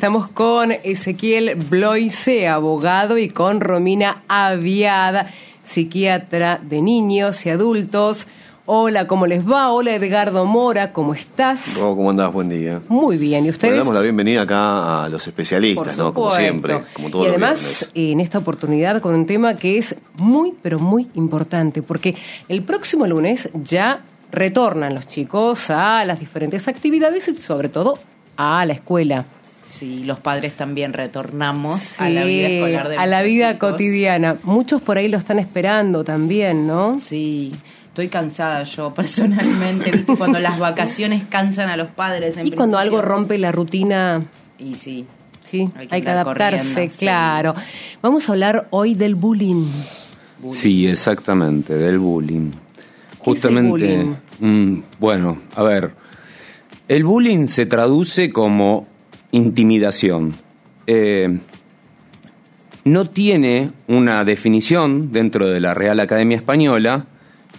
Estamos con Ezequiel Bloise, abogado, y con Romina Aviada, psiquiatra de niños y adultos. Hola, ¿cómo les va? Hola Edgardo Mora, ¿cómo estás? Oh, ¿Cómo andás? Buen día. Muy bien, ¿y ustedes? Le damos la bienvenida acá a los especialistas, ¿no? Como siempre, como todos Y además, en esta oportunidad con un tema que es muy, pero muy importante, porque el próximo lunes ya retornan los chicos a las diferentes actividades y sobre todo a la escuela. Sí, los padres también retornamos a la vida escolar de A la vida cotidiana. Muchos por ahí lo están esperando también, ¿no? Sí. Estoy cansada yo personalmente, ¿viste? Cuando las vacaciones cansan a los padres. y cuando algo rompe la rutina. Y sí. Sí, hay que, adaptarse, claro. Vamos a hablar hoy del bullying. Sí, exactamente, del bullying. Justamente, mm, bueno, a ver, el bullying se traduce como intimidación. Eh, no tiene una definición dentro de la Real Academia Española,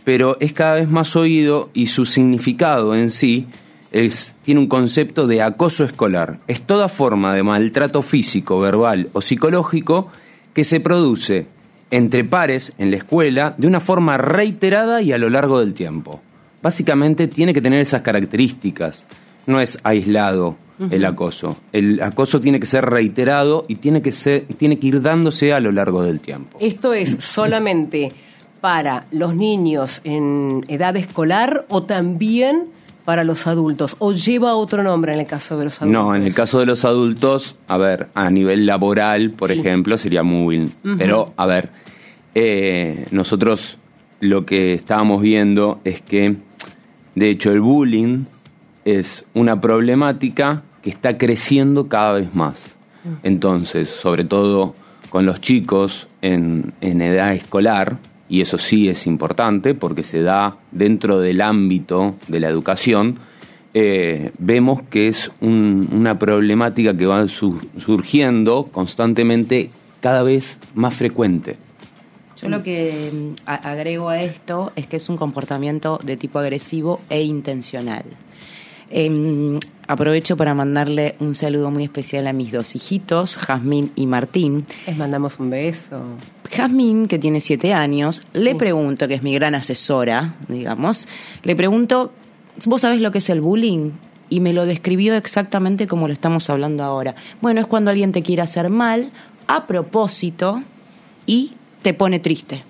pero es cada vez más oído y su significado en sí es, tiene un concepto de acoso escolar. Es toda forma de maltrato físico, verbal o psicológico que se produce entre pares en la escuela de una forma reiterada y a lo largo del tiempo. Básicamente tiene que tener esas características. No es aislado el acoso. El acoso tiene que ser reiterado y tiene que, ser, tiene que ir dándose a lo largo del tiempo. Esto es solamente para los niños en edad escolar o también para los adultos? ¿O lleva otro nombre en el caso de los adultos? No, en el caso de los adultos, a ver, a nivel laboral, por ejemplo, sería muy Pero, a ver, eh, nosotros lo que estábamos viendo es que, de hecho, el bullying es una problemática que está creciendo cada vez más. Entonces, sobre todo con los chicos en, en edad escolar, y eso sí es importante porque se da dentro del ámbito de la educación, eh, vemos que es una problemática que va surgiendo constantemente cada vez más frecuente. Yo lo que mm, agrego a esto es que es un comportamiento de tipo agresivo e intencional. Em, aprovecho para mandarle un saludo muy especial a mis dos hijitos, Jazmín y Martín. Les mandamos un beso. Jazmín, que tiene siete años, le pregunto, que es mi gran asesora, digamos, le pregunto, ¿vos sabés lo que es el bullying? Y me lo describió exactamente como lo estamos hablando ahora. Bueno, es cuando alguien te quiere hacer mal a propósito y te pone triste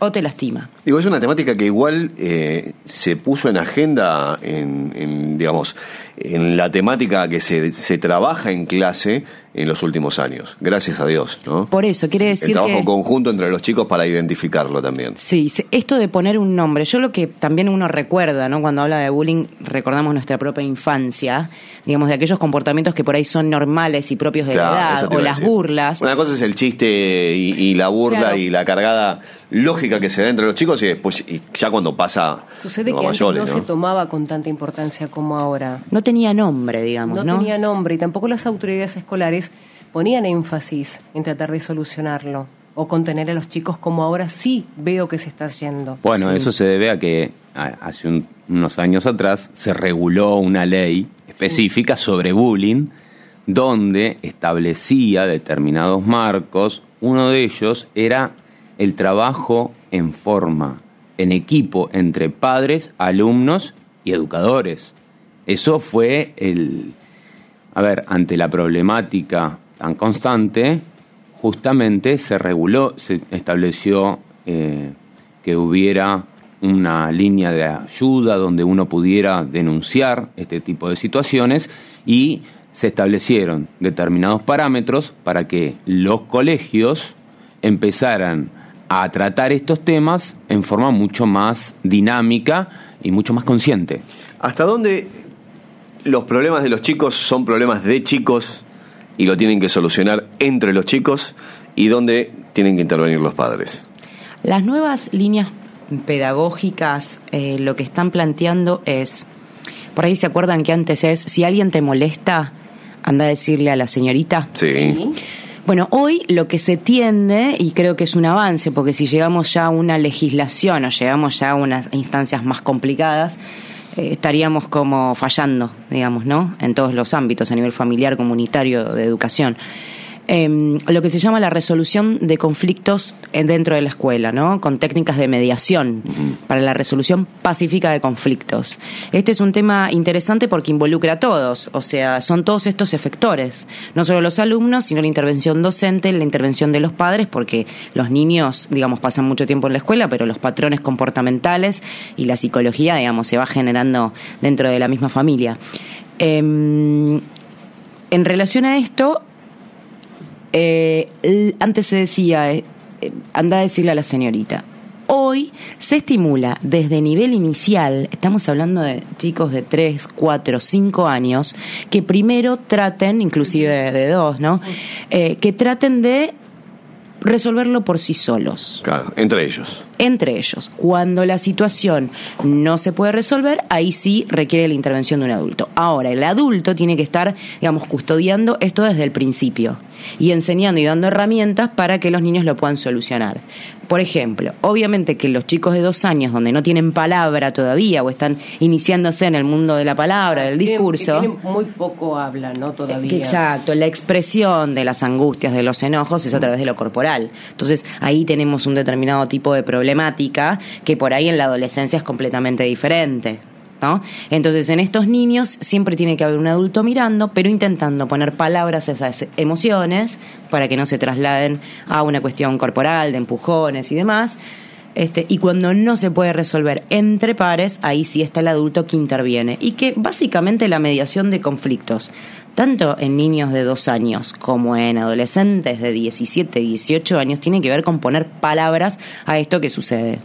o te lastima. Digo, es una temática que igual eh, se puso en agenda, en, digamos, en la temática que se, se trabaja en clase en los últimos años, gracias a Dios. ¿no? Por eso, quiere decir El trabajo conjunto entre los chicos para identificarlo también. Sí, esto de poner un nombre, yo lo que también uno recuerda, ¿no? Cuando habla de bullying, recordamos nuestra propia infancia, digamos, de aquellos comportamientos que por ahí son normales y propios de la edad, o las burlas. Una cosa es el chiste y, la burla y la cargada lógica que se da entre los chicos y después ya cuando pasa Sucede que antes no, se tomaba con tanta importancia como ahora. No tenía nombre, digamos, ¿no? No tenía nombre y tampoco las autoridades escolares ponían énfasis en tratar de solucionarlo o contener a los chicos como ahora sí veo que se está yendo. Bueno, eso se debe a que hace unos años atrás se reguló una ley específica sobre bullying donde establecía determinados marcos. Uno de ellos era el trabajo en forma, en equipo entre padres, alumnos y educadores. Eso fue el... A ver, ante la problemática tan constante, justamente se reguló, se estableció eh, que hubiera una línea de ayuda donde uno pudiera denunciar este tipo de situaciones y se establecieron determinados parámetros para que los colegios empezaran a tratar estos temas en forma mucho más dinámica y mucho más consciente. ¿Hasta dónde los problemas de los chicos son problemas de chicos y lo tienen que solucionar entre los chicos y dónde tienen que intervenir los padres. Las nuevas líneas pedagógicas eh, lo que están planteando es, por ahí se acuerdan que antes es, si alguien te molesta, anda a decirle a la señorita. Sí. Bueno, hoy lo que se tiende, y creo que es un avance, porque si llegamos ya a una legislación o llegamos ya a unas instancias más complicadas, eh, estaríamos como fallando, digamos, ¿no? En todos los ámbitos, a nivel familiar, comunitario, de educación. Em, lo que se llama la resolución de conflictos dentro de la escuela, ¿no? Con técnicas de mediación para la resolución pacífica de conflictos. Este es un tema interesante porque involucra a todos, o sea, son todos estos efectores, no solo los alumnos, sino la intervención docente, la intervención de los padres, porque los niños, digamos, pasan mucho tiempo en la escuela, pero los patrones comportamentales y la psicología, digamos, se va generando dentro de la misma familia. Em, en relación a esto, eh, antes se decía, eh, eh, anda a decirle a la señorita. Hoy se estimula desde nivel inicial, estamos hablando de chicos de 3, 4, 5 años, que primero traten, inclusive de, de dos, ¿no? Eh, que traten de resolverlo por sí solos. Claro, entre ellos. Entre ellos. Cuando la situación no se puede resolver, ahí sí requiere la intervención de un adulto. Ahora, el adulto tiene que estar, digamos, custodiando esto desde el principio y enseñando y dando herramientas para que los niños lo puedan solucionar. Por ejemplo, obviamente que los chicos de dos años, donde no tienen palabra todavía o están iniciándose en el mundo de la palabra, del discurso. Muy poco habla, ¿no? Todavía. Exacto, la expresión de las angustias, de los enojos, es a través de lo corporal. Entonces, ahí tenemos un determinado tipo de problemática que por ahí en la adolescencia es completamente diferente. Entonces, en estos niños siempre tiene que haber un adulto mirando, pero intentando poner palabras a esas emociones para que no se trasladen a una cuestión corporal, de empujones y demás. Este, y cuando no se puede resolver entre pares, ahí sí está el adulto que interviene. Y que básicamente la mediación de conflictos, tanto en niños de dos años como en adolescentes de 17, 18 años, tiene que ver con poner palabras a esto que sucede.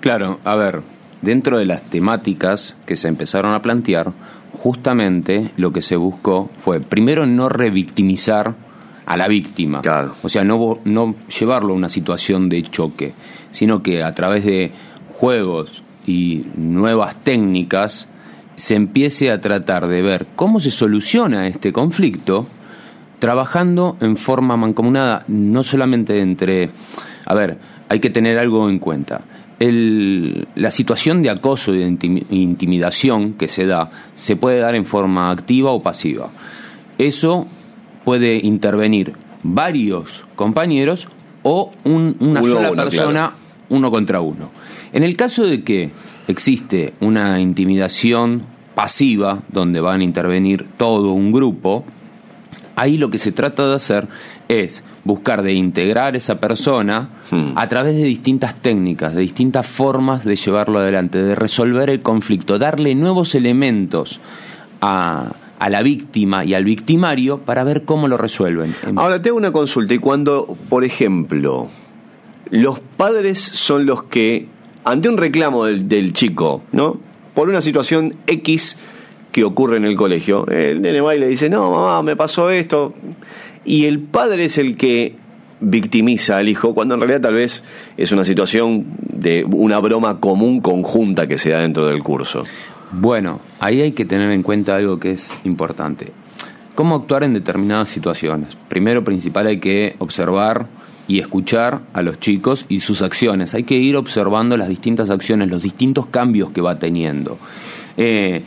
Claro, a ver, dentro de las temáticas que se empezaron a plantear, justamente lo que se buscó fue, primero, no revictimizar a la víctima. Claro. O sea, no, no llevarlo a una situación de choque, sino que a través de juegos y nuevas técnicas se empiece a tratar de ver cómo se soluciona este conflicto trabajando en forma mancomunada, no solamente entre... A ver, hay que tener algo en cuenta el, la situación de acoso y de intimidación que se da se puede dar en forma activa o pasiva. Eso puede intervenir varios compañeros o una sola persona uno contra uno. En el caso de que existe una intimidación pasiva donde van a intervenir todo un grupo, ahí lo que se trata de hacer es buscar de integrar esa persona hmm. a través de distintas técnicas, de distintas formas de llevarlo adelante, de resolver el conflicto, darle nuevos elementos a, a la víctima y al victimario para ver cómo lo resuelven. Ahora, tengo una consulta. Y cuando, por ejemplo, los padres son los que, ante un reclamo del, del chico, ¿no? Por una situación X que ocurre en el colegio, el nene va y le dice, no, mamá, me pasó esto y el padre es el que victimiza al hijo, cuando en realidad tal vez es una situación de una broma común conjunta que se da dentro del curso. Bueno, ahí hay que tener en cuenta algo que es importante. ¿Cómo actuar en determinadas situaciones? Primero, principal, hay que observar y escuchar a los chicos y sus acciones. Hay que ir observando las distintas acciones, los distintos cambios que va teniendo. Eh,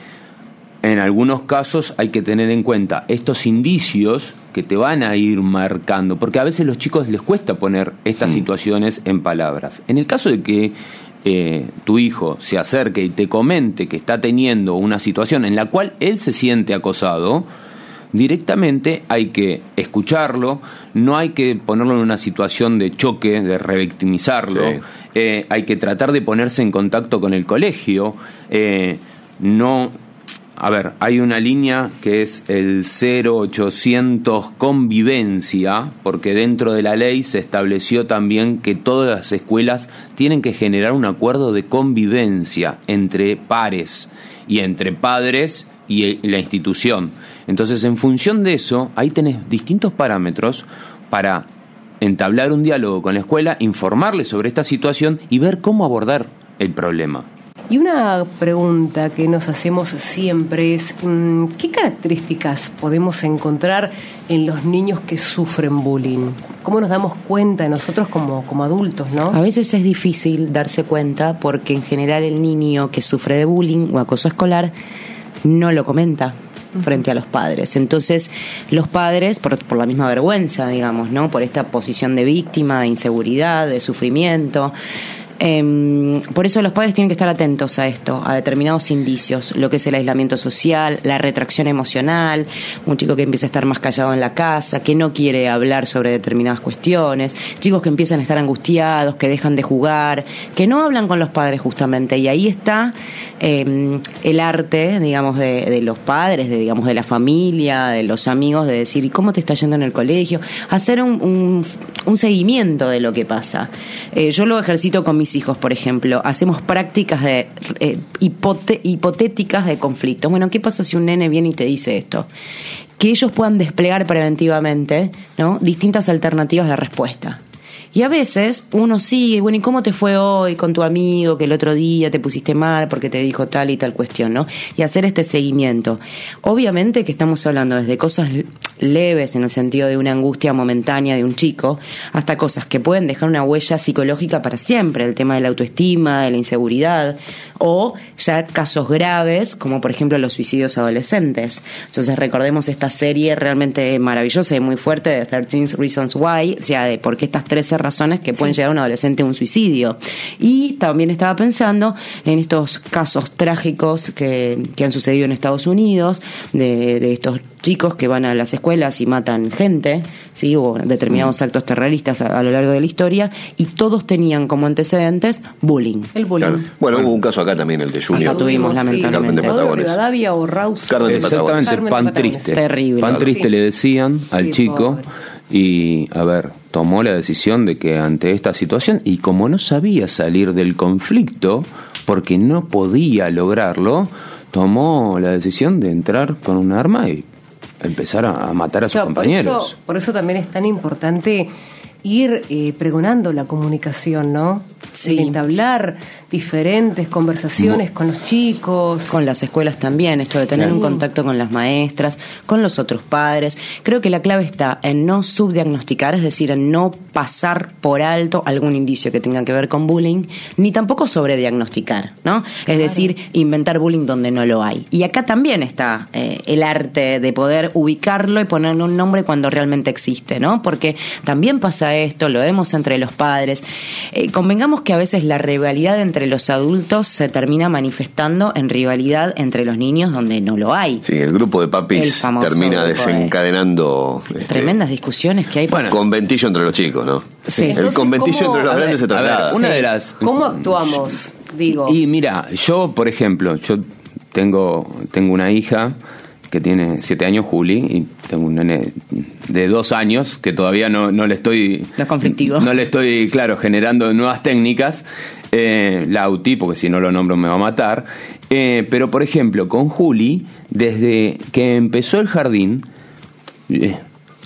en algunos casos hay que tener en cuenta estos indicios que te van a ir marcando, porque a veces a los chicos les cuesta poner estas situaciones en palabras. En el caso de que eh, tu hijo se acerque y te comente que está teniendo una situación en la cual él se siente acosado, directamente hay que escucharlo, no hay que ponerlo en una situación de choque, de revictimizarlo, eh, hay que tratar de ponerse en contacto con el colegio, eh, no a ver, hay una línea que es el 0800 convivencia, porque dentro de la ley se estableció también que todas las escuelas tienen que generar un acuerdo de convivencia entre pares y entre padres y la institución. Entonces, en función de eso, ahí tenés distintos parámetros para entablar un diálogo con la escuela, informarle sobre esta situación y ver cómo abordar el problema. Y una pregunta que nos hacemos siempre es, mm, ¿qué características podemos encontrar en los niños que sufren bullying? ¿Cómo nos damos cuenta nosotros como, como adultos, no? A veces es difícil darse cuenta porque en general el niño que sufre de bullying o acoso escolar no lo comenta frente a los padres. Entonces, los padres, por, por, la misma vergüenza, digamos, ¿no? Por esta posición de víctima, de inseguridad, de sufrimiento, eh, por eso los padres tienen que estar atentos a esto, a determinados indicios, lo que es el aislamiento social, la retracción emocional, un chico que empieza a estar más callado en la casa, que no quiere hablar sobre determinadas cuestiones, chicos que empiezan a estar angustiados, que dejan de jugar, que no hablan con los padres justamente. Y ahí está eh, el arte, digamos, de, los padres, de, digamos, de la familia, de los amigos, de decir, ¿y cómo te está yendo en el colegio? Hacer un seguimiento de lo que pasa. Eh, yo lo ejercito con mis hijos, por ejemplo, hacemos prácticas de eh, hipotéticas de conflictos. Bueno, ¿qué pasa si un nene viene y te dice esto? Que ellos puedan desplegar preventivamente ¿no? distintas alternativas de respuesta. Y a veces uno sigue, bueno, ¿y cómo te fue hoy con tu amigo que el otro día te pusiste mal porque te dijo tal y tal cuestión, ¿no? Y hacer este seguimiento. Obviamente que estamos hablando desde cosas leves en el sentido de una angustia momentánea de un chico, hasta cosas que pueden dejar una huella psicológica para siempre, el tema de la autoestima, de la inseguridad, o ya casos graves, como por ejemplo los suicidios adolescentes. Entonces recordemos esta serie realmente maravillosa y muy fuerte de 13 Reasons Why, o sea, de por qué estas 13 razones que pueden sí. llevar a un adolescente a un suicidio. Y también estaba pensando en estos casos trágicos que, que han sucedido en Estados Unidos, de, de, estos chicos que van a las escuelas y matan gente, ¿sí? o determinados actos terroristas a, a, lo largo de la historia, y todos tenían como antecedentes bullying. El bullying. Claro. Bueno, hubo un caso acá también, el de Junior. Acá tuvimos, sí, lamentablemente. Carmen de Rivadavia o Raus. Carmen de Exactamente, Carmen pan triste. Terrible. Pan triste Sí. le decían al Sí, chico. pobre. Y, a ver, tomó la decisión de que ante esta situación, y como no sabía salir del conflicto, porque no podía lograrlo, tomó la decisión de entrar con un arma y empezar a, matar a sus Claro, por compañeros. eso, por eso también es tan importante ir eh, pregonando la comunicación, ¿no? Sí. El entablar diferentes conversaciones con los chicos. Con las escuelas también, esto de tener un contacto con las maestras, con los otros padres. Creo que la clave está en no subdiagnosticar, es decir, en no pasar por alto algún indicio que tenga que ver con bullying, ni tampoco sobrediagnosticar, ¿no? Es decir, inventar bullying donde no lo hay. Y acá también está eh, el arte de poder ubicarlo y ponerle un nombre cuando realmente existe, ¿no? Porque también pasa esto, lo vemos entre los padres. Eh, convengamos que a veces la rivalidad entre los adultos se termina manifestando en rivalidad entre los niños donde no lo hay. Sí, el grupo de papis termina grupo de- desencadenando este, Tremendas discusiones que hay. Bueno, conventillo entre los chicos, ¿no? Sí. El conventillo ¿cómo- entre los ver, grandes se ver, traslada. una Sí. de las- ¿Cómo actuamos? Digo. Y mira, yo, por ejemplo, yo tengo, tengo una hija que tiene siete años, Juli, y tengo un nene de dos años que todavía no, no le estoy... No es conflictivo. No le estoy, claro, generando nuevas técnicas. Eh, la UTI, porque si no lo nombro me va a matar. Eh, pero, por ejemplo, con Juli, desde que empezó el jardín, eh,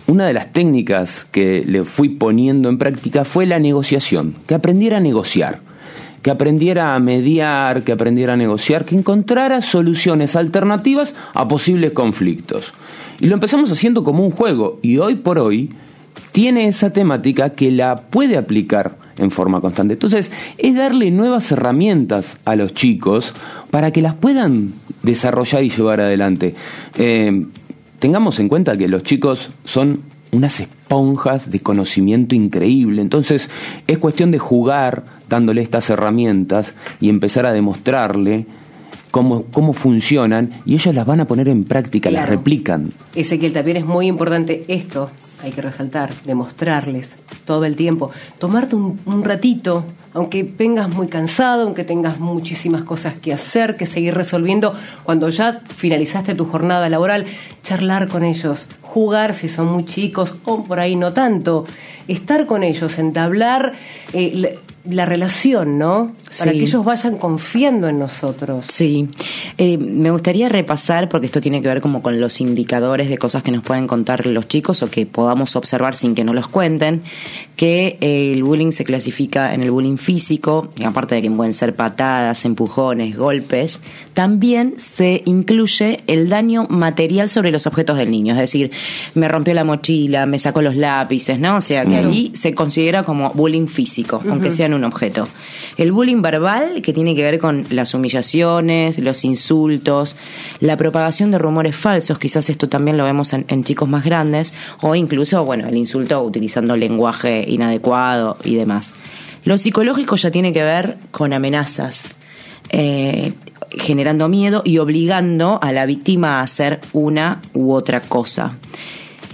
una de las técnicas que le fui poniendo en práctica fue la negociación, que aprendiera a negociar, que aprendiera a mediar, que aprendiera a negociar, que encontrara soluciones alternativas a posibles conflictos. Y lo empezamos haciendo como un juego y hoy por hoy tiene esa temática que la puede aplicar en forma constante. Entonces, es darle nuevas herramientas a los chicos para que las puedan desarrollar y llevar adelante. Eh, tengamos en cuenta que los chicos son unas esponjas de conocimiento increíble. Entonces, es cuestión de jugar dándole estas herramientas y empezar a demostrarle cómo, cómo funcionan y ellos las van a poner en práctica, las replican. Ezequiel, también es muy importante esto, hay que resaltar, demostrarles todo el tiempo. Tomarte un, ratito, aunque vengas muy cansado, aunque tengas muchísimas cosas que hacer, que seguir resolviendo, cuando ya finalizaste tu jornada laboral, charlar con ellos, jugar si son muy chicos o por ahí no tanto, estar con ellos, entablar eh, la, la relación, ¿no? para Sí. que ellos vayan confiando en nosotros. Sí, Eh, me gustaría repasar, porque esto tiene que ver como con los indicadores de cosas que nos pueden contar los chicos o que podamos observar sin que no los cuenten, que eh, el bullying se clasifica en el bullying físico, y aparte de que pueden ser patadas, empujones, golpes, también se incluye el daño material sobre los objetos del niño, es decir, me rompió la mochila, me sacó los lápices, ¿no? O sea, que ahí se considera como bullying físico, aunque sea en un objeto. El bullying verbal, que tiene que ver con las humillaciones, los insultos, la propagación de rumores falsos, quizás esto también lo vemos en, chicos más grandes, o incluso, bueno, el insulto utilizando lenguaje inadecuado y demás. Lo psicológico ya tiene que ver con amenazas, eh, generando miedo y obligando a la víctima a hacer una u otra cosa.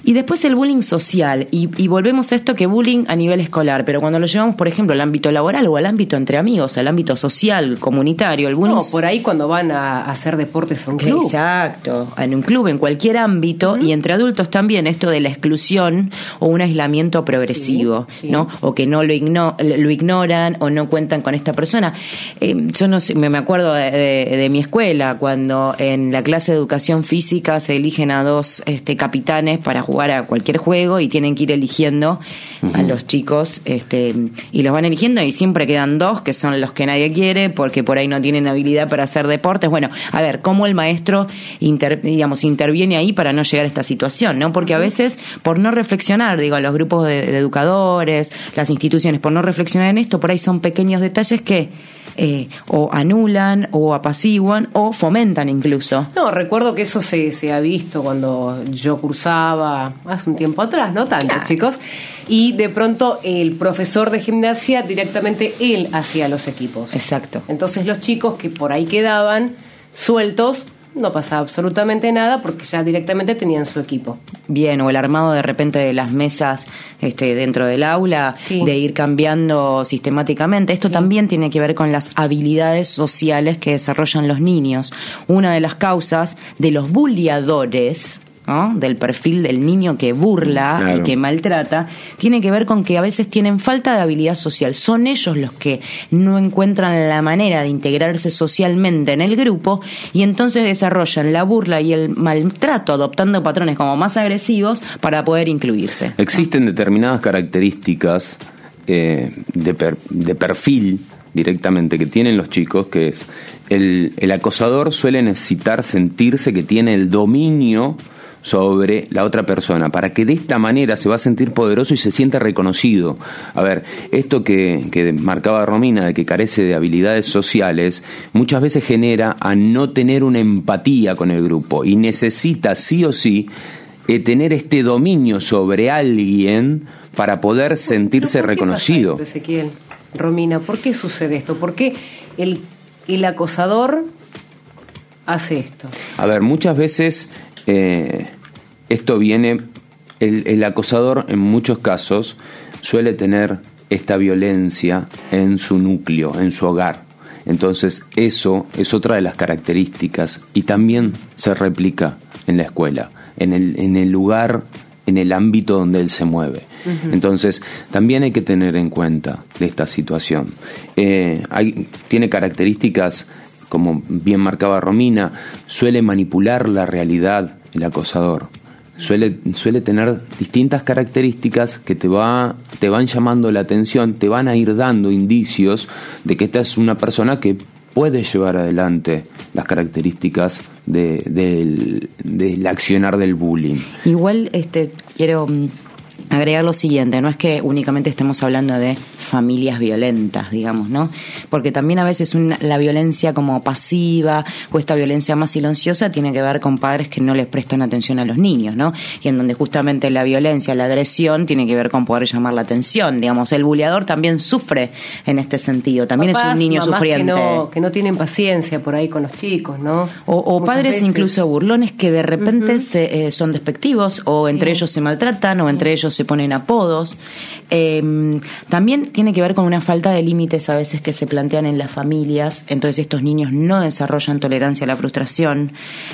Y después el bullying social, y, y volvemos a esto que bullying a nivel escolar, pero cuando lo llevamos, por ejemplo, al ámbito laboral o al ámbito entre amigos, al ámbito social, comunitario, el bullying... No, por ahí cuando van a hacer deportes en un club. Exacto, en un club, en cualquier ámbito, y entre adultos también, esto de la exclusión o un aislamiento progresivo, Sí, sí. ¿no? O que no lo, igno- lo ignoran o no cuentan con esta persona. Eh, yo no sé, me me acuerdo de, de- de mi escuela, cuando en la clase de educación física se eligen a dos este, capitanes para jugar a cualquier juego y tienen que ir eligiendo a los chicos este, y los van eligiendo y siempre quedan dos que son los que nadie quiere porque por ahí no tienen habilidad para hacer deportes. Bueno, a ver, ¿cómo el maestro inter- digamos, interviene ahí para no llegar a esta situación? ¿no? Porque a veces, por no reflexionar, digo, los grupos de, de educadores, las instituciones, por no reflexionar en esto, por ahí son pequeños detalles que eh, o anulan o apaciguan o fomentan incluso. No, recuerdo que eso se, se ha visto cuando yo cursaba hace un tiempo atrás, no tanto, Claro. chicos. Y de pronto el profesor de gimnasia directamente él hacía los equipos. Exacto. Entonces los chicos que por ahí quedaban sueltos, no pasaba absolutamente nada porque ya directamente tenían su equipo. Bien, o el armado de repente de las mesas este, dentro del aula, Sí. de ir cambiando sistemáticamente. Esto también tiene que ver con las habilidades sociales que desarrollan los niños. Una de las causas de los bulliadores, ¿no? del perfil del niño que burla Claro. y que maltrata, tiene que ver con que a veces tienen falta de habilidad social. Son ellos los que no encuentran la manera de integrarse socialmente en el grupo y entonces desarrollan la burla y el maltrato adoptando patrones como más agresivos para poder incluirse. Existen determinadas características eh, de, per- de perfil directamente que tienen los chicos, que es el, el acosador suele necesitar sentirse que tiene el dominio sobre la otra persona, para que de esta manera se va a sentir poderoso y se sienta reconocido. A ver, esto que, que marcaba Romina, de que carece de habilidades sociales, muchas veces genera a no tener una empatía con el grupo y necesita sí o sí eh, tener este dominio sobre alguien para poder sentirse ¿Pero por qué reconocido. pasa esto, Ezequiel, Romina, ¿por qué sucede esto? ¿Por qué el, el acosador hace esto? A ver, muchas veces eh, esto viene, el, el acosador en muchos casos suele tener esta violencia en su núcleo, en su hogar. Entonces eso es otra de las características y también se replica en la escuela, en el, en el lugar, en el ámbito donde él se mueve. Entonces también hay que tener en cuenta de esta situación. Eh, hay, tiene características como bien marcaba Romina, suele manipular la realidad el acosador. Suele, suele tener distintas características que te, va, te van llamando la atención, te van a ir dando indicios de que esta es una persona que puede llevar adelante las características de, del, del accionar del bullying. Igual este quiero mm, agregar lo siguiente, no es que únicamente estemos hablando de familias violentas, digamos, ¿no? Porque también a veces una- la violencia como pasiva o esta violencia más silenciosa tiene que ver con padres que no les prestan atención a los niños, ¿no? Y en donde justamente la violencia, la agresión tiene que ver con poder llamar la atención, digamos, el buleador también sufre en este sentido, también es un niño sufriente. Que no, que no tienen paciencia por ahí con los chicos, ¿no? O, padres veces. incluso burlones que de repente se, eh, son despectivos o entre ellos se maltratan o entre ellos se ponen apodos. Eh, también tiene que ver con una falta de límites a veces que se plantean en las familias, entonces estos niños no desarrollan tolerancia a la frustración,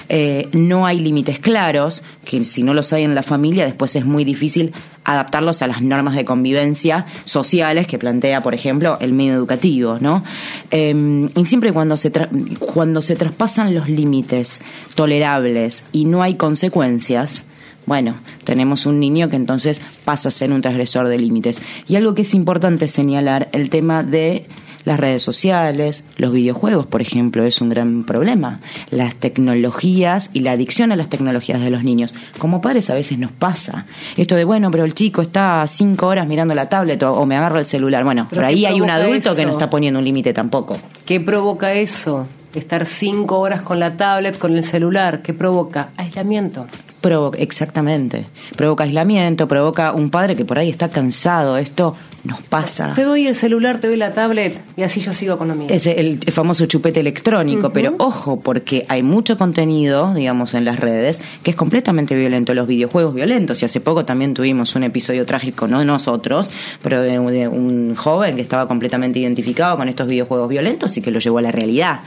eh, no hay límites claros, que si no los hay en la familia después es muy difícil adaptarlos a las normas de convivencia sociales que plantea, por ejemplo, el medio educativo, ¿no? Eh, y siempre cuando se, cuando se traspasan los límites tolerables y no hay consecuencias, bueno, tenemos un niño que entonces pasa a ser un transgresor de límites. Y algo que es importante señalar, el tema de las redes sociales, los videojuegos, por ejemplo, es un gran problema. Las tecnologías y la adicción a las tecnologías de los niños. Como padres a veces nos pasa. Esto de, bueno, pero el chico está cinco horas mirando la tablet o, me agarra el celular. Bueno, ¿Pero por ahí hay un adulto que no está poniendo un límite tampoco. ¿Qué provoca eso? Estar cinco horas con la tablet, con el celular. ¿Qué provoca? Aislamiento. Provo- exactamente. Provoca aislamiento, provoca un padre que por ahí está cansado. Esto nos pasa. Te doy el celular, te doy la tablet y así yo sigo con lo mío. Es el famoso chupete electrónico, pero ojo, porque hay mucho contenido, digamos, en las redes que es completamente violento. Los videojuegos violentos, y hace poco también tuvimos un episodio trágico, no nosotros, pero de, de un joven que estaba completamente identificado con estos videojuegos violentos y que lo llevó a la realidad.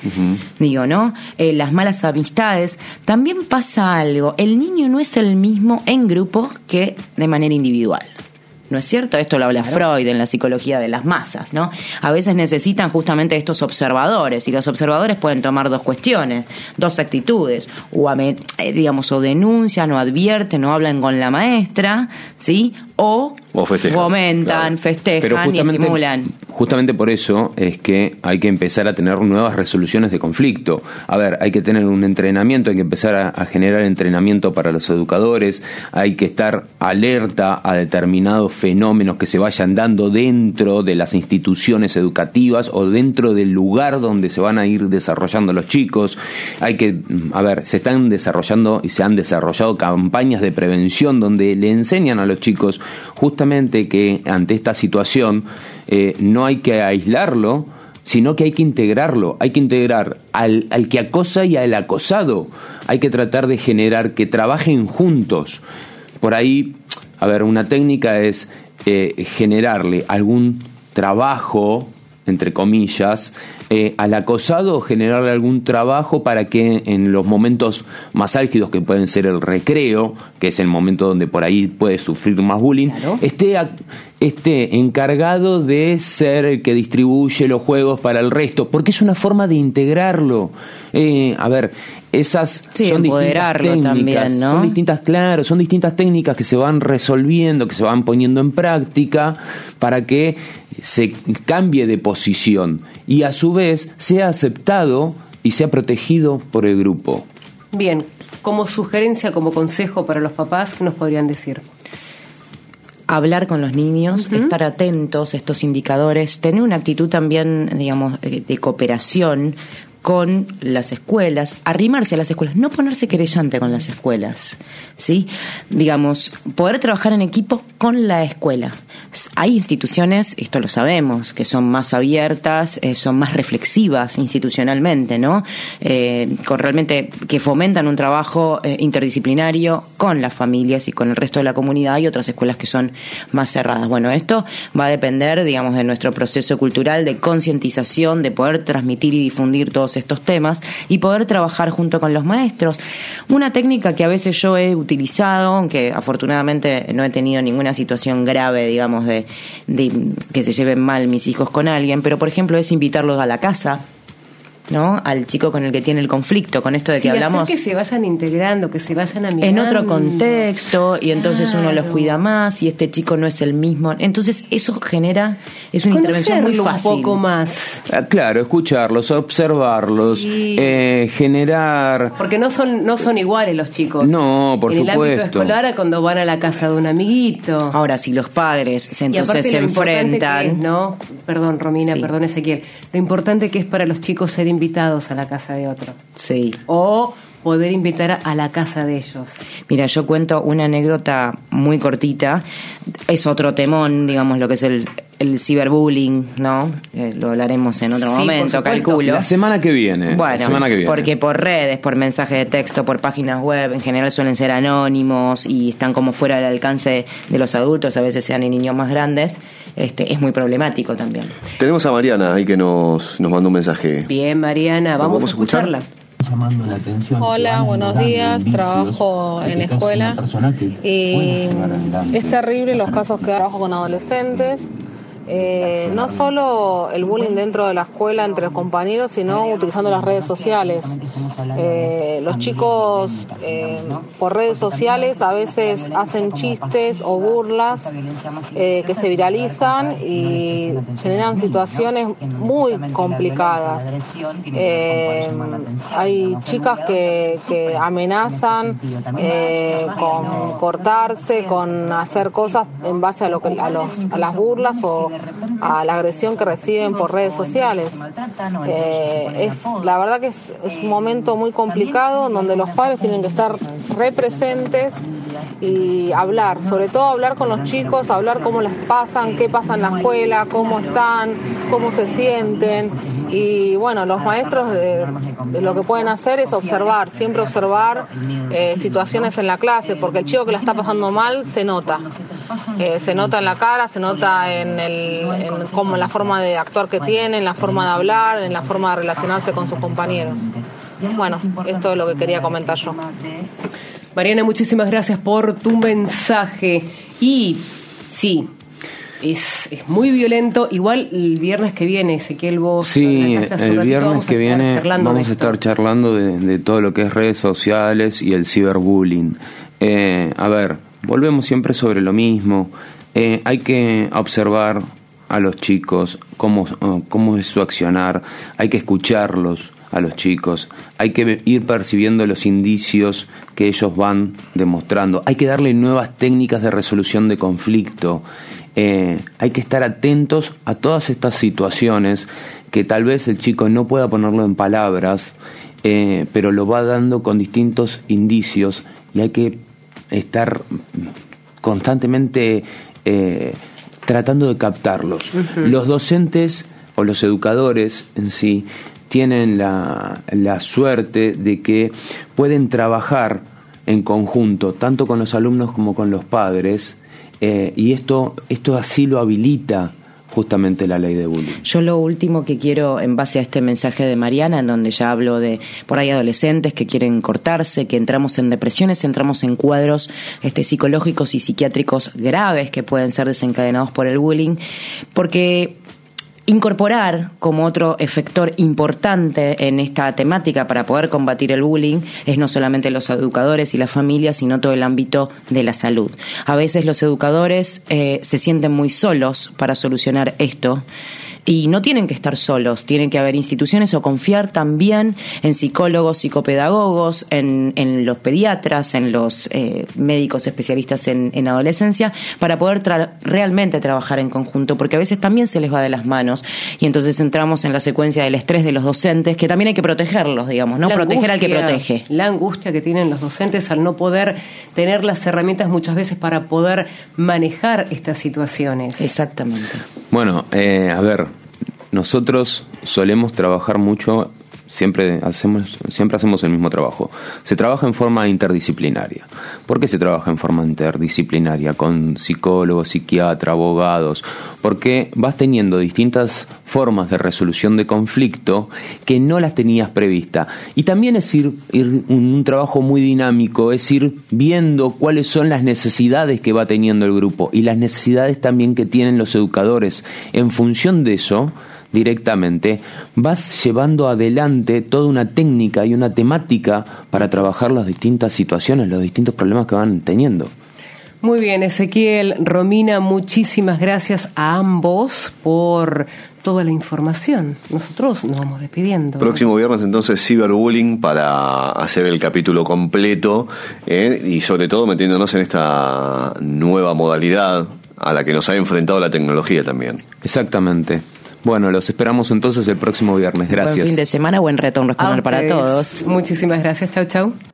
Digo, ¿no? Eh, las malas amistades. También pasa algo, el niño no es el mismo en grupo que de manera individual. ¿No es cierto? Esto lo habla Freud en la psicología de las masas, ¿no? A veces necesitan justamente estos observadores y los observadores pueden tomar dos cuestiones, dos actitudes, o eh, digamos o denuncian o advierten o hablan con la maestra, ¿sí? O, O festejan, fomentan, claro. festejan Pero y estimulan. justamente por eso es que hay que empezar a tener nuevas resoluciones de conflicto. A ver, hay que tener un entrenamiento, hay que empezar a, a generar entrenamiento para los educadores, hay que estar alerta a determinados fenómenos que se vayan dando dentro de las instituciones educativas o dentro del lugar donde se van a ir desarrollando los chicos. Hay que, a ver, se están desarrollando y se han desarrollado campañas de prevención donde le enseñan a los chicos justamente que ante esta situación eh, no hay que aislarlo, sino que hay que integrarlo, hay que integrar al, al que acosa y al acosado, hay que tratar de generar que trabajen juntos. Por ahí, a ver, una técnica es eh, generarle algún trabajo, entre comillas, eh, al acosado generarle algún trabajo para que en los momentos más álgidos, que pueden ser el recreo, que es el momento donde por ahí puede sufrir más bullying, Claro. esté, esté encargado de ser el que distribuye los juegos para el resto, porque es una forma de integrarlo. Eh, a ver, esas Sí, son distintas técnicas, también, ¿no? son distintas, claro, son distintas técnicas que se van resolviendo, que se van poniendo en práctica para que se cambie de posición y a su vez sea aceptado y sea protegido por el grupo. Bien, como sugerencia, como consejo para los papás, ¿qué nos podrían decir? hablar con los niños, estar atentos a estos indicadores, tener una actitud también, digamos, eh, de cooperación con las escuelas, arrimarse a las escuelas, no ponerse querellante con las escuelas, ¿sí? Digamos, poder trabajar en equipo con la escuela. Hay instituciones, esto lo sabemos, que son más abiertas, eh, son más reflexivas institucionalmente, ¿no? Eh, con realmente que fomentan un trabajo eh, interdisciplinario con las familias y con el resto de la comunidad y otras escuelas que son más cerradas. Bueno, esto va a depender, digamos, de nuestro proceso cultural de concientización, de poder transmitir y difundir todos estos temas y poder trabajar junto con los maestros. Una técnica que a veces yo he utilizado, aunque afortunadamente no he tenido ninguna situación grave, digamos, de, que se lleven mal mis hijos con alguien, pero por ejemplo es invitarlos a la casa. ¿No? Al chico con el que tiene el conflicto, con esto de que Sí, hacer hablamos que se vayan integrando, que se vayan amigando. en otro contexto y entonces uno los cuida más y este chico no es el mismo. Entonces eso genera, es una intervención muy fácil. un poco más. Ah, Claro, escucharlos, observarlos, Sí. eh, generar... Porque no son, no son iguales los chicos. No, por en el ámbito supuesto. escolar a cuando van a la casa de un amiguito. Ahora, si los padres se- entonces se enfrentan, que es, ¿no? Perdón, Romina, Sí. perdón, Ezequiel. Lo importante que es para los chicos ser invitados a la casa de otro. sí, O poder invitar a la casa de ellos. Mira, yo cuento una anécdota muy cortita. Es otro temón, digamos, lo que es el, el ciberbullying, ¿no? Eh, lo hablaremos en otro Sí, momento, calculo. La semana que viene. Bueno, la semana que viene. porque por redes, por mensaje de texto, por páginas web, en general suelen ser anónimos y están como fuera del alcance de los adultos, a veces sean en niños más grandes, este, es muy problemático también. Tenemos a Mariana ahí que nos, nos mandó un mensaje. Bien, Mariana, vamos, vamos a a escuchar? escucharla. llamando la atención. Hola, buenos días. Trabajo en escuela y es terrible los casos que trabajo con adolescentes. Eh, no solo el bullying dentro de la escuela entre los compañeros, sino utilizando las redes sociales. Eh, los chicos eh, por redes sociales a veces hacen chistes o burlas eh, que se viralizan y generan situaciones muy complicadas. Eh, hay chicas que, que amenazan con cortarse, con hacer cosas en base a, lo que, a, los, a las burlas o a la agresión que reciben por redes sociales. Eh, es, la verdad que es, es un momento muy complicado donde los padres tienen que estar representes y hablar, sobre todo hablar con los chicos, hablar cómo les pasan, qué pasa en la escuela, cómo están, cómo se sienten. Y bueno, los maestros de, lo que pueden hacer es observar, siempre observar eh, situaciones en la clase, porque el chico que la está pasando mal se nota. Eh, se nota en la cara, se nota en, el, en cómo, en la forma de actuar que tiene, en la forma de hablar, en la forma de relacionarse con sus compañeros. Bueno, esto es lo que quería comentar yo. Mariana, muchísimas gracias por tu mensaje. Y sí, es, es muy violento. Igual el viernes que viene, Ezequiel, vos. Sí, el viernes vamos a que estar viene charlando de vamos a estar charlando de, de todo lo que es redes sociales y el ciberbullying. Eh, a ver, volvemos siempre sobre lo mismo. Eh, hay que observar a los chicos, cómo, cómo es su accionar, hay que escucharlos a los chicos, hay que ir percibiendo los indicios que ellos van demostrando, hay que darle nuevas técnicas de resolución de conflicto, eh, hay que estar atentos a todas estas situaciones que tal vez el chico no pueda ponerlo en palabras, eh, pero lo va dando con distintos indicios y hay que estar constantemente eh, tratando de captarlos. Los docentes o los educadores en sí tienen la, la suerte de que pueden trabajar en conjunto, tanto con los alumnos como con los padres, eh, y esto, esto así lo habilita justamente la ley de bullying. Yo lo último que quiero, en base a este mensaje de Mariana, en donde ya hablo de por ahí adolescentes que quieren cortarse, que entramos en depresiones, entramos en cuadros este, psicológicos y psiquiátricos graves que pueden ser desencadenados por el bullying, porque incorporar como otro efector importante en esta temática para poder combatir el bullying es no solamente los educadores y las familias, sino todo el ámbito de la salud. A veces los educadores eh, se sienten muy solos para solucionar esto. Y no tienen que estar solos, tienen que haber instituciones o confiar también en psicólogos, psicopedagogos, en, en los pediatras, en los eh, médicos especialistas en, en adolescencia, para poder tra- realmente trabajar en conjunto, porque a veces también se les va de las manos y entonces entramos en la secuencia del estrés de los docentes, que también hay que protegerlos, digamos, ¿no? La Proteger al que protege. La angustia que tienen los docentes al no poder tener las herramientas muchas veces para poder manejar estas situaciones. Exactamente. Bueno, eh, a ver, nosotros solemos trabajar mucho, siempre hacemos, siempre hacemos el mismo trabajo. Se trabaja en forma interdisciplinaria. ¿Por qué se trabaja en forma interdisciplinaria? Con psicólogos, psiquiatras, abogados. Porque vas teniendo distintas formas de resolución de conflicto que no las tenías prevista. Y también es ir, un trabajo muy dinámico, es ir viendo cuáles son las necesidades que va teniendo el grupo y las necesidades también que tienen los educadores. En función de eso, directamente, vas llevando adelante toda una técnica y una temática para trabajar las distintas situaciones, los distintos problemas que van teniendo. Muy bien, Ezequiel, Romina, muchísimas gracias a ambos por toda la información. Nosotros nos vamos despidiendo. Próximo viernes entonces ciberbullying para hacer el capítulo completo eh, y sobre todo metiéndonos en esta nueva modalidad a la que nos ha enfrentado la tecnología también. Exactamente. Bueno, los esperamos entonces el próximo viernes. Gracias. Buen fin de semana, buen retorno escolar A para todos. Muchísimas gracias. Chau, chau.